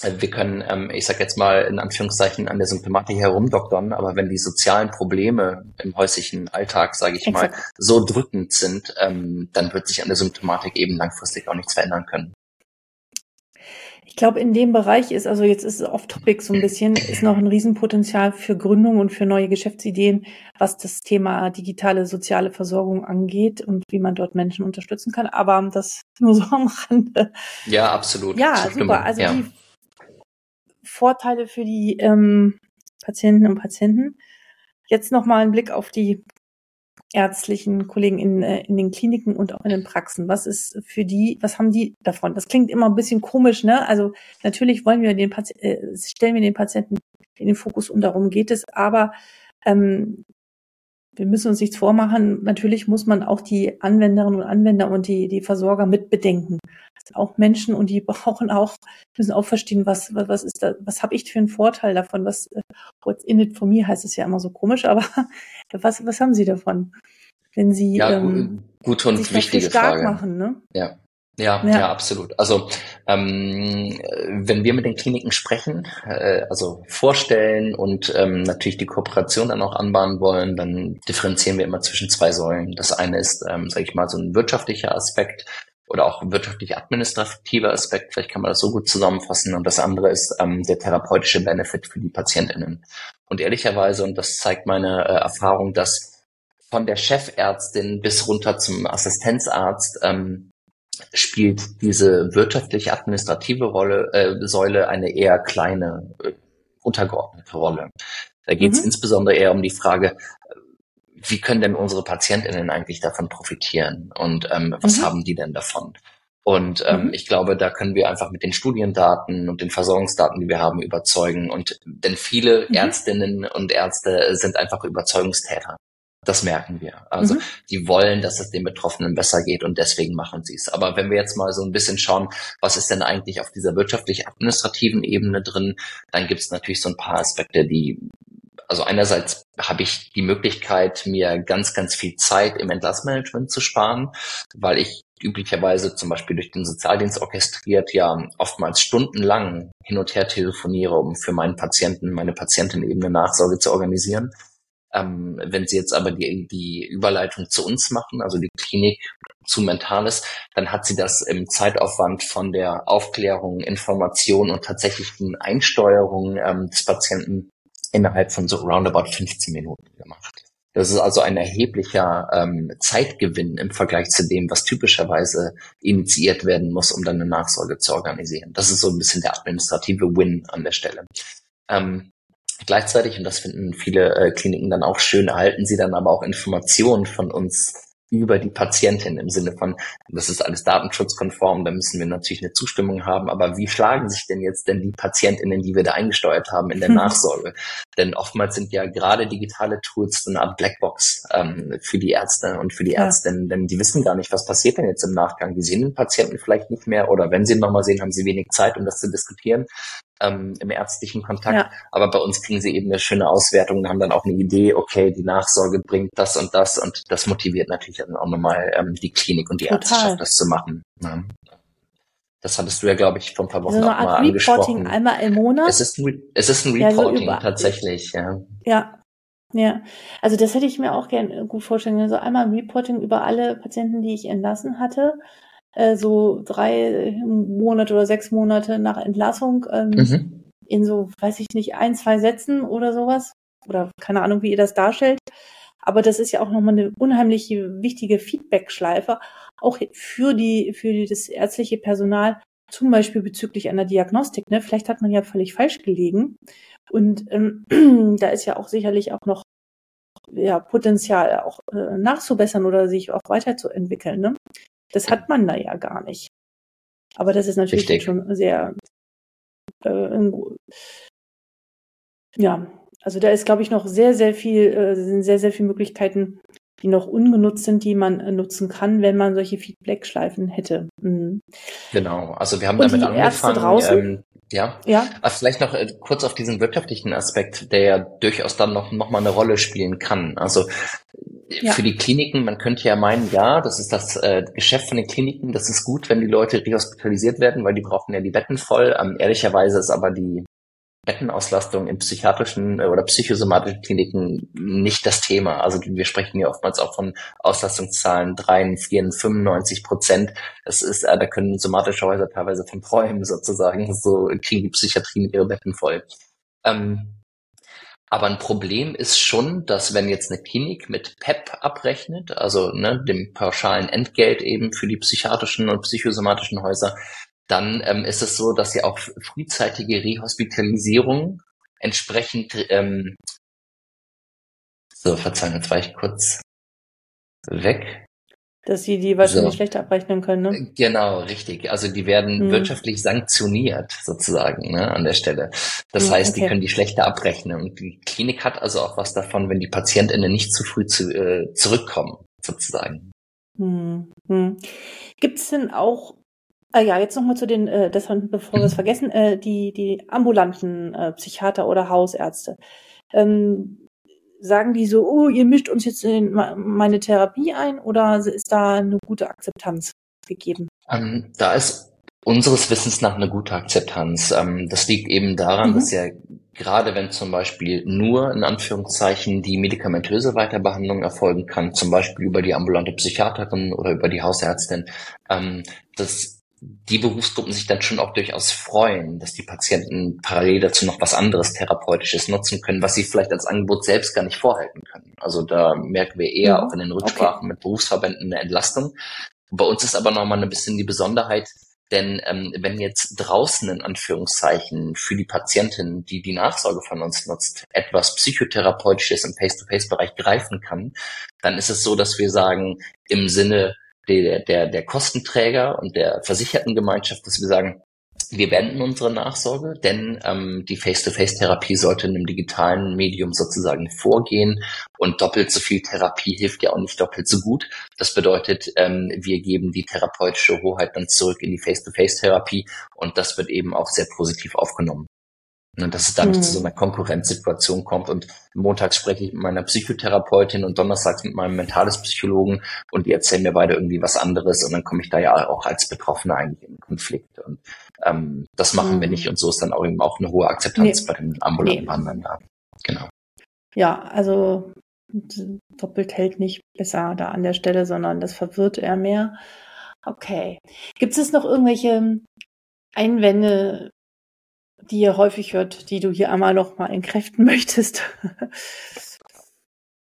äh, wir können, ähm, ich sage jetzt mal in Anführungszeichen, an der Symptomatik herumdoktern, aber wenn die sozialen Probleme im häuslichen Alltag, sage ich Exakt. mal, so drückend sind, ähm, dann wird sich an der Symptomatik eben langfristig auch nichts verändern können. Ich glaube, in dem Bereich ist, also jetzt ist es off-topic so ein bisschen, ist noch ein Riesenpotenzial für Gründung und für neue Geschäftsideen, was das Thema digitale soziale Versorgung angeht und wie man dort Menschen unterstützen kann. Aber das nur so am Rande. Ja, absolut. Ja, super. Also ja. die Vorteile für die ähm, Patienten und Patienten. Jetzt nochmal ein Blick auf die ärztlichen Kollegen in, äh, in den Kliniken und auch in den Praxen? Was ist für die, was haben die davon? Das klingt immer ein bisschen komisch, ne? Also natürlich wollen wir den Patienten, äh, stellen wir den Patienten in den Fokus und darum geht es, aber ähm, wir müssen uns nichts vormachen. Natürlich muss man auch die Anwenderinnen und Anwender und die, die Versorger mit bedenken. Das sind auch Menschen und die brauchen auch, müssen auch verstehen, was, was, was ist da, was habe ich für einen Vorteil davon? Was, äh, what's in it for me heißt es ja immer so komisch, aber was, was haben sie davon? Wenn sie ja, ähm, gute und wichtige stark Frage. machen, ne? Ja. Ja, ja, ja, absolut. Also ähm, wenn wir mit den Kliniken sprechen, äh, also vorstellen und ähm, natürlich die Kooperation dann auch anbahnen wollen, dann differenzieren wir immer zwischen zwei Säulen. Das eine ist, ähm, sage ich mal, so ein wirtschaftlicher Aspekt oder auch ein wirtschaftlich administrativer Aspekt, vielleicht kann man das so gut zusammenfassen. Und das andere ist ähm, der therapeutische Benefit für die PatientInnen. Und ehrlicherweise, und das zeigt meine äh, Erfahrung, dass von der Chefärztin bis runter zum Assistenzarzt ähm, spielt diese wirtschaftlich-administrative Rolle, äh, Säule eine eher kleine, äh, untergeordnete Rolle. Da geht es mhm. insbesondere eher um die Frage, wie können denn unsere PatientInnen eigentlich davon profitieren und ähm, was mhm. haben die denn davon? Und ähm, mhm. ich glaube, da können wir einfach mit den Studiendaten und den Versorgungsdaten, die wir haben, überzeugen. Und denn viele mhm. Ärztinnen und Ärzte sind einfach Überzeugungstäter. Das merken wir. Also mhm. die wollen, dass es den Betroffenen besser geht und deswegen machen sie es. Aber wenn wir jetzt mal so ein bisschen schauen, was ist denn eigentlich auf dieser wirtschaftlich-administrativen Ebene drin, dann gibt es natürlich so ein paar Aspekte, die also einerseits habe ich die Möglichkeit, mir ganz, ganz viel Zeit im Entlassmanagement zu sparen, weil ich üblicherweise zum Beispiel durch den Sozialdienst orchestriert ja oftmals stundenlang hin und her telefoniere, um für meinen Patienten, meine Patientin eben eine Nachsorge zu organisieren. Ähm, wenn Sie jetzt aber die, die Überleitung zu uns machen, also die Klinik zu Mentales, dann hat sie das im Zeitaufwand von der Aufklärung, Information und tatsächlichen Einsteuerung ähm, des Patienten innerhalb von so roundabout 15 Minuten gemacht. Das ist also ein erheblicher ähm, Zeitgewinn im Vergleich zu dem, was typischerweise initiiert werden muss, um dann eine Nachsorge zu organisieren. Das ist so ein bisschen der administrative Win an der Stelle. Ähm, Gleichzeitig, und das finden viele äh, Kliniken dann auch schön, erhalten sie dann aber auch Informationen von uns über die Patientin im Sinne von, das ist alles datenschutzkonform, da müssen wir natürlich eine Zustimmung haben, aber wie schlagen sich denn jetzt denn die Patientinnen, die wir da eingesteuert haben, in der hm. Nachsorge? Denn oftmals sind ja gerade digitale Tools so eine Art Blackbox ähm, für die Ärzte und für die ja. Ärztinnen, denn die wissen gar nicht, was passiert denn jetzt im Nachgang. Die sehen den Patienten vielleicht nicht mehr oder wenn sie ihn nochmal sehen, haben sie wenig Zeit, um das zu diskutieren ähm, im ärztlichen Kontakt. Ja. Aber bei uns kriegen sie eben eine schöne Auswertung und haben dann auch eine Idee, okay, die Nachsorge bringt das und das und das motiviert natürlich dann auch nochmal ähm, die Klinik und die Total. Ärzteschaft, das zu machen. Ja. Das hattest du ja, glaube ich, vor ein paar Wochen also auch mal Reporting angesprochen. einmal im Monat. Es ist ein, es ist ein Reporting ja, so tatsächlich, ja. Ja, ja, also das hätte ich mir auch gerne gut vorstellen. Also einmal ein Reporting über alle Patienten, die ich entlassen hatte äh, so drei Monate oder sechs Monate nach Entlassung ähm, mhm. in so, weiß ich nicht, ein, zwei Sätzen oder sowas. Oder keine Ahnung, wie ihr das darstellt. Aber das ist ja auch nochmal eine unheimlich wichtige Feedback-Schleife, auch für die, für das ärztliche Personal, zum Beispiel bezüglich einer Diagnostik. Ne? Vielleicht hat man ja völlig falsch gelegen. Und ähm, da ist ja auch sicherlich auch noch ja, Potenzial auch äh, nachzubessern oder sich auch weiterzuentwickeln. Ne? Das hat man da ja gar nicht. Aber das ist natürlich Richtig. schon sehr, äh, ja, also da ist, glaube ich, noch sehr, sehr viel, äh, sind sehr, sehr viele Möglichkeiten, die noch ungenutzt sind, die man äh, nutzen kann, wenn man solche Feedback-Schleifen hätte. Mhm. Genau, also wir haben Und damit angefangen. Draußen? Ähm, ja. ja. Also vielleicht noch äh, kurz auf diesen wirtschaftlichen Aspekt, der ja durchaus dann noch, noch mal eine Rolle spielen kann. Also ja. für die Kliniken, man könnte ja meinen, ja, das ist das äh, Geschäft von den Kliniken, das ist gut, wenn die Leute rehospitalisiert werden, weil die brauchen ja die Betten voll. Ähm, ehrlicherweise ist aber die Bettenauslastung in psychiatrischen äh, oder psychosomatischen Kliniken nicht das Thema. Also wir sprechen ja oftmals auch von Auslastungszahlen 3, 4, 95 Prozent. Das ist, äh, da können somatische Häuser teilweise von träumen sozusagen. So kriegen die Psychiatrien ihre Betten voll. Ähm, aber ein Problem ist schon, dass wenn jetzt eine Klinik mit PEP abrechnet, also ne, dem pauschalen Entgelt eben für die psychiatrischen und psychosomatischen Häuser, dann ähm, ist es so, dass sie auch frühzeitige Rehospitalisierung entsprechend ähm, so, verzeihen, jetzt war ich kurz weg. Dass sie die wahrscheinlich so. schlechter abrechnen können, ne? Genau, richtig. Also die werden hm. wirtschaftlich sanktioniert sozusagen ne, an der Stelle. Das hm, heißt, okay. die können die schlechter abrechnen. Und die Klinik hat also auch was davon, wenn die PatientInnen nicht zu früh zu, äh, zurückkommen, sozusagen. Hm. Hm. Gibt es denn auch Ah ja, jetzt nochmal zu den, äh, das haben, bevor wir es vergessen, äh, die, die ambulanten äh, Psychiater oder Hausärzte. Ähm, sagen die so, oh, ihr mischt uns jetzt in meine Therapie ein oder ist da eine gute Akzeptanz gegeben? Ähm, da ist unseres Wissens nach eine gute Akzeptanz. Ähm, das liegt eben daran, mhm. dass ja gerade wenn zum Beispiel nur in Anführungszeichen die medikamentöse Weiterbehandlung erfolgen kann, zum Beispiel über die ambulante Psychiaterin oder über die Hausärztin, ähm, das die Berufsgruppen sich dann schon auch durchaus freuen, dass die Patienten parallel dazu noch was anderes Therapeutisches nutzen können, was sie vielleicht als Angebot selbst gar nicht vorhalten können. Also da merken wir eher mhm. auch in den Rücksprachen okay. mit Berufsverbänden eine Entlastung. Bei uns ist aber nochmal ein bisschen die Besonderheit, denn ähm, wenn jetzt draußen in Anführungszeichen für die Patientin, die die Nachsorge von uns nutzt, etwas Psychotherapeutisches im Face-to-Face-Bereich greifen kann, dann ist es so, dass wir sagen, im Sinne der, der, der Kostenträger und der Versichertengemeinschaft, dass wir sagen, wir wenden unsere Nachsorge, denn ähm, die Face-to-Face-Therapie sollte in einem digitalen Medium sozusagen vorgehen und doppelt so viel Therapie hilft ja auch nicht doppelt so gut. Das bedeutet, ähm, wir geben die therapeutische Hoheit dann zurück in die Face-to-Face-Therapie und das wird eben auch sehr positiv aufgenommen. Und dass es da nicht zu so mhm. einer Konkurrenzsituation kommt. Und montags spreche ich mit meiner Psychotherapeutin und donnerstags mit meinem mentales Psychologen und die erzählen mir beide irgendwie was anderes und dann komme ich da ja auch als Betroffener eigentlich in Konflikt. Und ähm, das machen mhm. wir nicht und so ist dann auch eben auch eine hohe Akzeptanz nee. bei den ambulanten nee. Behandlern da. Genau. Ja, also doppelt hält nicht besser da an der Stelle, sondern das verwirrt eher mehr. Okay. Gibt es noch irgendwelche Einwände, die ihr häufig hört, die du hier einmal noch mal entkräften möchtest?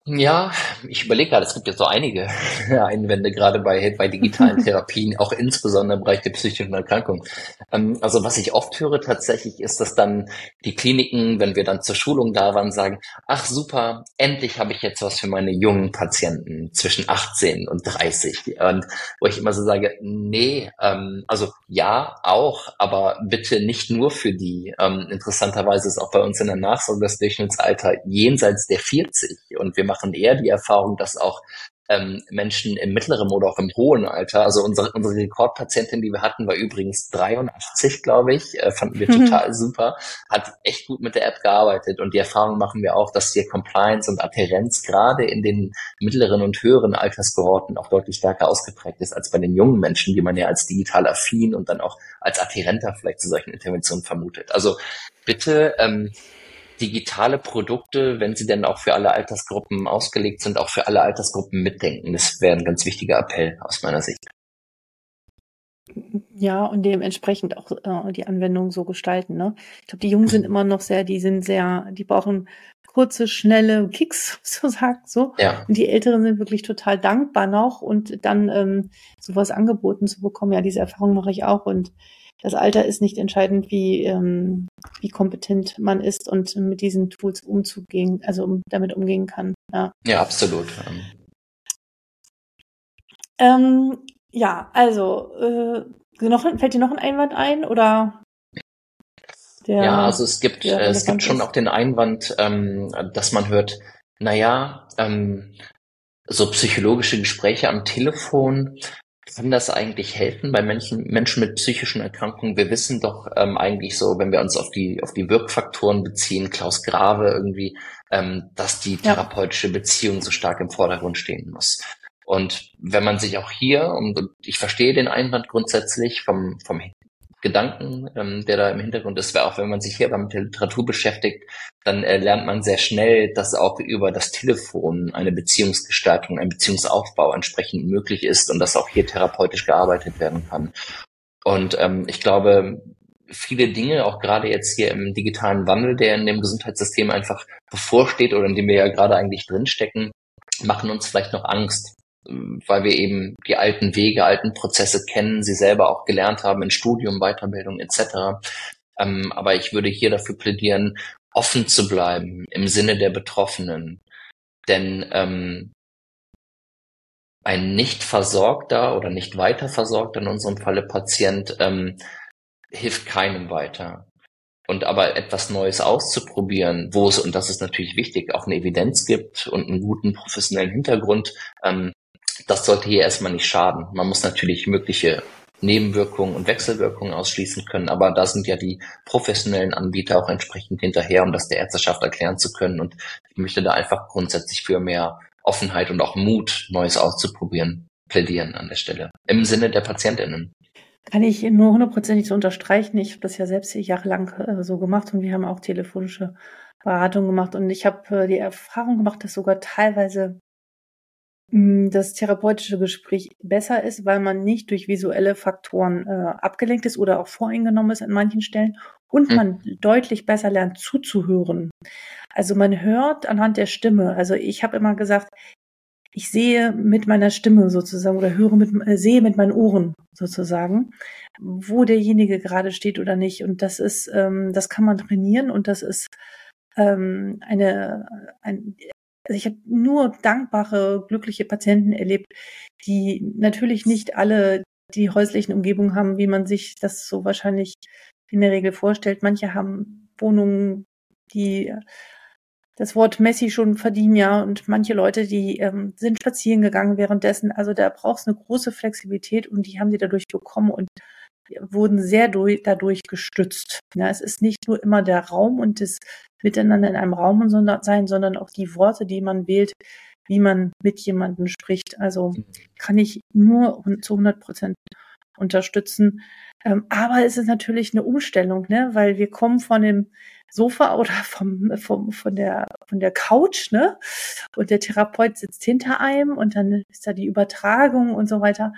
Ja, ich überlege gerade, es gibt ja so einige Einwände, gerade bei, bei digitalen Therapien, auch insbesondere im Bereich der psychischen Erkrankung. Ähm, also was ich oft höre tatsächlich ist, dass dann die Kliniken, wenn wir dann zur Schulung da waren, sagen, ach super, endlich habe ich jetzt was für meine jungen Patienten zwischen 18 und 30. Und wo ich immer so sage, nee, ähm, also ja, auch, aber bitte nicht nur für die. Ähm, interessanterweise ist auch bei uns in der Nachsorge das Durchschnittsalter jenseits der 40 und wir machen eher die Erfahrung, dass auch ähm, Menschen im mittleren oder auch im hohen Alter, also unsere, unsere Rekordpatientin, die wir hatten, war übrigens 83, glaube ich, äh, fanden wir mhm. total super, hat echt gut mit der App gearbeitet und die Erfahrung machen wir auch, dass hier Compliance und Adherenz gerade in den mittleren und höheren Alterskohorten auch deutlich stärker ausgeprägt ist als bei den jungen Menschen, die man ja als digital affin und dann auch als adherenter vielleicht zu solchen Interventionen vermutet. Also bitte ähm, digitale Produkte, wenn sie denn auch für alle Altersgruppen ausgelegt sind, auch für alle Altersgruppen mitdenken. Das wäre ein ganz wichtiger Appell aus meiner Sicht. Ja, und dementsprechend auch äh, die Anwendung so gestalten. Ne? Ich glaube, die Jungen sind immer noch sehr, die sind sehr, die brauchen kurze, schnelle Kicks, sozusagen so. Ja. Und die Älteren sind wirklich total dankbar noch und dann ähm, sowas angeboten zu bekommen. Ja, diese Erfahrung mache ich auch und das Alter ist nicht entscheidend, wie, ähm, wie kompetent man ist und mit diesen Tools umzugehen, also um, damit umgehen kann. Ja, ja absolut. Ähm, ja, also äh, noch, fällt dir noch ein Einwand ein oder? Der, ja, also es gibt, äh, es gibt schon auch den Einwand, ähm, dass man hört, naja, ähm, so psychologische Gespräche am Telefon, kann das eigentlich helfen bei Menschen, Menschen mit psychischen Erkrankungen? Wir wissen doch ähm, eigentlich so, wenn wir uns auf die, auf die Wirkfaktoren beziehen, Klaus Grave irgendwie, ähm, dass die therapeutische Beziehung so stark im Vordergrund stehen muss. Und wenn man sich auch hier, und ich verstehe den Einwand grundsätzlich vom, vom Gedanken, ähm, der da im Hintergrund ist, wäre auch, wenn man sich hier mit der Literatur beschäftigt, dann äh, lernt man sehr schnell, dass auch über das Telefon eine Beziehungsgestaltung, ein Beziehungsaufbau entsprechend möglich ist und dass auch hier therapeutisch gearbeitet werden kann. Und ähm, ich glaube, viele Dinge, auch gerade jetzt hier im digitalen Wandel, der in dem Gesundheitssystem einfach bevorsteht oder in dem wir ja gerade eigentlich drinstecken, machen uns vielleicht noch Angst weil wir eben die alten Wege, alten Prozesse kennen, sie selber auch gelernt haben in Studium, Weiterbildung etc. Ähm, aber ich würde hier dafür plädieren, offen zu bleiben im Sinne der Betroffenen. Denn ähm, ein nicht versorgter oder nicht weiter versorgter, in unserem Falle Patient, ähm, hilft keinem weiter. Und aber etwas Neues auszuprobieren, wo es, und das ist natürlich wichtig, auch eine Evidenz gibt und einen guten professionellen Hintergrund, ähm, das sollte hier erstmal nicht schaden. Man muss natürlich mögliche Nebenwirkungen und Wechselwirkungen ausschließen können, aber da sind ja die professionellen Anbieter auch entsprechend hinterher, um das der Ärzteschaft erklären zu können. Und ich möchte da einfach grundsätzlich für mehr Offenheit und auch Mut, Neues auszuprobieren, plädieren an der Stelle. Im Sinne der PatientInnen. Kann ich nur hundertprozentig so unterstreichen. Ich habe das ja selbst jahrelang äh, so gemacht und wir haben auch telefonische Beratung gemacht und ich habe äh, die Erfahrung gemacht, dass sogar teilweise das therapeutische Gespräch besser ist, weil man nicht durch visuelle Faktoren äh, abgelenkt ist oder auch voreingenommen ist an manchen Stellen und mhm. man deutlich besser lernt zuzuhören. Also man hört anhand der Stimme. Also ich habe immer gesagt, ich sehe mit meiner Stimme sozusagen oder höre mit, äh, sehe mit meinen Ohren sozusagen, wo derjenige gerade steht oder nicht. Und das ist, ähm, das kann man trainieren und das ist ähm, eine, ein, also ich habe nur dankbare, glückliche Patienten erlebt, die natürlich nicht alle die häuslichen Umgebungen haben, wie man sich das so wahrscheinlich in der Regel vorstellt. Manche haben Wohnungen, die das Wort Messi schon verdienen, ja, und manche Leute, die ähm, sind spazieren gegangen währenddessen. Also da brauchst eine große Flexibilität und die haben sie dadurch bekommen und wurden sehr durch, dadurch gestützt. Ja, es ist nicht nur immer der Raum und das Miteinander in einem Raum sein, sondern auch die Worte, die man wählt, wie man mit jemandem spricht. Also mhm. kann ich nur zu 100 Prozent unterstützen. Ähm, aber es ist natürlich eine Umstellung, ne? weil wir kommen von dem Sofa oder vom, vom, von, der, von der Couch, ne? Und der Therapeut sitzt hinter einem und dann ist da die Übertragung und so weiter.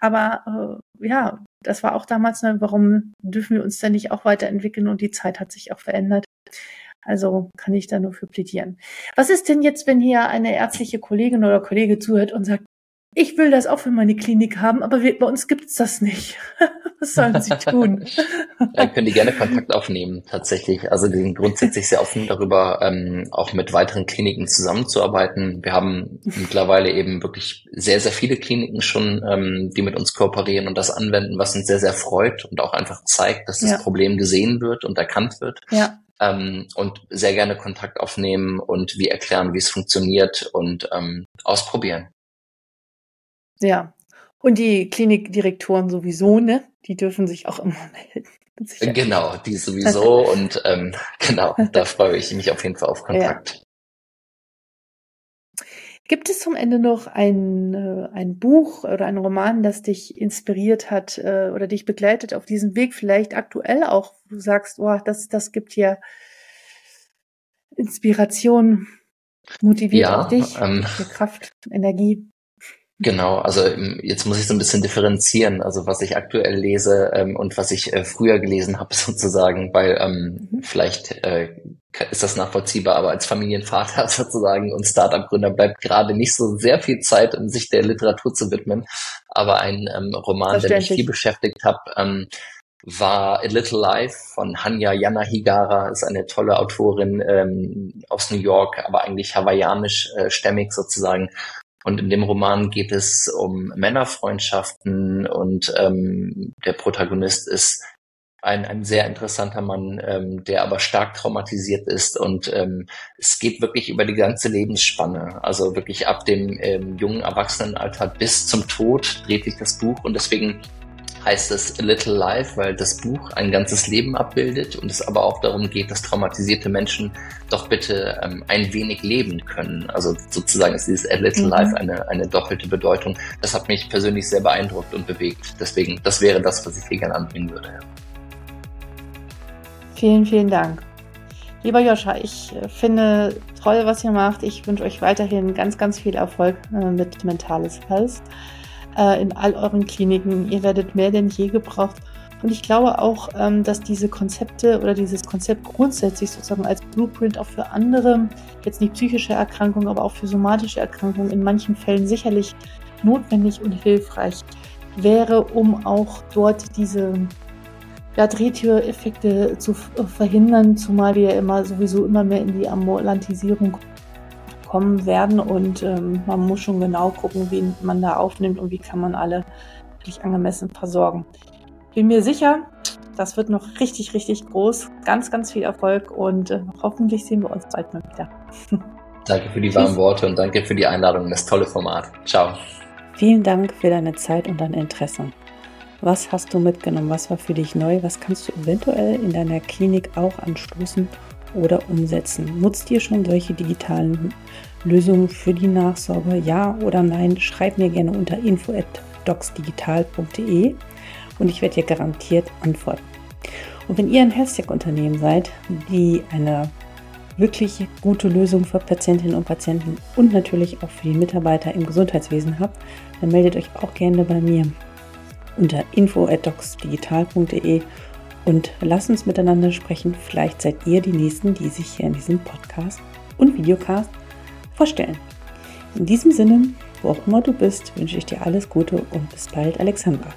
Aber äh, ja, das war auch damals, ne, warum dürfen wir uns denn nicht auch weiterentwickeln und die Zeit hat sich auch verändert. Also kann ich da nur für plädieren. Was ist denn jetzt, wenn hier eine ärztliche Kollegin oder Kollege zuhört und sagt, ich will das auch für meine Klinik haben, aber wir, bei uns gibt's das nicht. Was sollen sie tun? ja, können die gerne Kontakt aufnehmen, tatsächlich. Also die sind grundsätzlich sehr offen darüber, ähm, auch mit weiteren Kliniken zusammenzuarbeiten. Wir haben mittlerweile eben wirklich sehr, sehr viele Kliniken schon, ähm, die mit uns kooperieren und das anwenden, was uns sehr, sehr freut und auch einfach zeigt, dass das ja. Problem gesehen wird und erkannt wird. Ja. Ähm, und sehr gerne Kontakt aufnehmen und wie erklären, wie es funktioniert und ähm, ausprobieren. Ja. Und die Klinikdirektoren sowieso, ne? Die dürfen sich auch immer melden. Sicher. Genau, die sowieso und ähm, genau, da freue ich mich auf jeden Fall auf Kontakt. Ja. Gibt es zum Ende noch ein, äh, ein Buch oder ein Roman, das dich inspiriert hat äh, oder dich begleitet auf diesem Weg, vielleicht aktuell auch, wo du sagst, oh, das, das gibt hier Inspiration, motiviert ja, auch dich, ähm, Kraft, Energie? Genau, also ähm, jetzt muss ich so ein bisschen differenzieren, also was ich aktuell lese ähm, und was ich äh, früher gelesen habe sozusagen, weil ähm, mhm. vielleicht äh, ist das nachvollziehbar, aber als Familienvater sozusagen und Startup-Gründer bleibt gerade nicht so sehr viel Zeit, um sich der Literatur zu widmen. Aber ein ähm, Roman, der mich viel beschäftigt hat, ähm, war A Little Life von Hanya Yanahigara, ist eine tolle Autorin ähm, aus New York, aber eigentlich hawaiianisch äh, stämmig sozusagen. Und in dem Roman geht es um Männerfreundschaften und ähm, der Protagonist ist ein, ein sehr interessanter Mann, ähm, der aber stark traumatisiert ist und ähm, es geht wirklich über die ganze Lebensspanne, also wirklich ab dem ähm, jungen Erwachsenenalter bis zum Tod dreht sich das Buch und deswegen heißt es A Little Life, weil das Buch ein ganzes Leben abbildet und es aber auch darum geht, dass traumatisierte Menschen doch bitte ähm, ein wenig leben können. Also sozusagen ist dieses A Little mhm. Life eine, eine doppelte Bedeutung. Das hat mich persönlich sehr beeindruckt und bewegt. Deswegen, das wäre das, was ich hier gerne anbringen würde. Vielen, vielen Dank. Lieber Joscha, ich äh, finde toll, was ihr macht. Ich wünsche euch weiterhin ganz, ganz viel Erfolg äh, mit Mentales Health äh, in all euren Kliniken. Ihr werdet mehr denn je gebraucht. Und ich glaube auch, ähm, dass diese Konzepte oder dieses Konzept grundsätzlich sozusagen als Blueprint auch für andere, jetzt nicht psychische Erkrankungen, aber auch für somatische Erkrankungen in manchen Fällen sicherlich notwendig und hilfreich wäre, um auch dort diese ja, Drehtüreffekte zu verhindern, zumal wir immer sowieso immer mehr in die Ambulantisierung kommen werden und ähm, man muss schon genau gucken, wen man da aufnimmt und wie kann man alle wirklich angemessen versorgen. Bin mir sicher, das wird noch richtig, richtig groß. Ganz, ganz viel Erfolg und äh, hoffentlich sehen wir uns bald mal wieder. Danke für die warmen Worte und danke für die Einladung in das tolle Format. Ciao. Vielen Dank für deine Zeit und dein Interesse. Was hast du mitgenommen? Was war für dich neu? Was kannst du eventuell in deiner Klinik auch anstoßen oder umsetzen? Nutzt ihr schon solche digitalen Lösungen für die Nachsorge? Ja oder nein? Schreib mir gerne unter info@docsdigital.de und ich werde dir garantiert antworten. Und wenn ihr ein Health-Tech-Unternehmen seid, die eine wirklich gute Lösung für Patientinnen und Patienten und natürlich auch für die Mitarbeiter im Gesundheitswesen habt, dann meldet euch auch gerne bei mir unter info@docsdigital.de und lasst uns miteinander sprechen. Vielleicht seid ihr die Nächsten, die sich hier in diesem Podcast und Videocast vorstellen. In diesem Sinne, wo auch immer du bist, wünsche ich dir alles Gute und bis bald, Alexandra.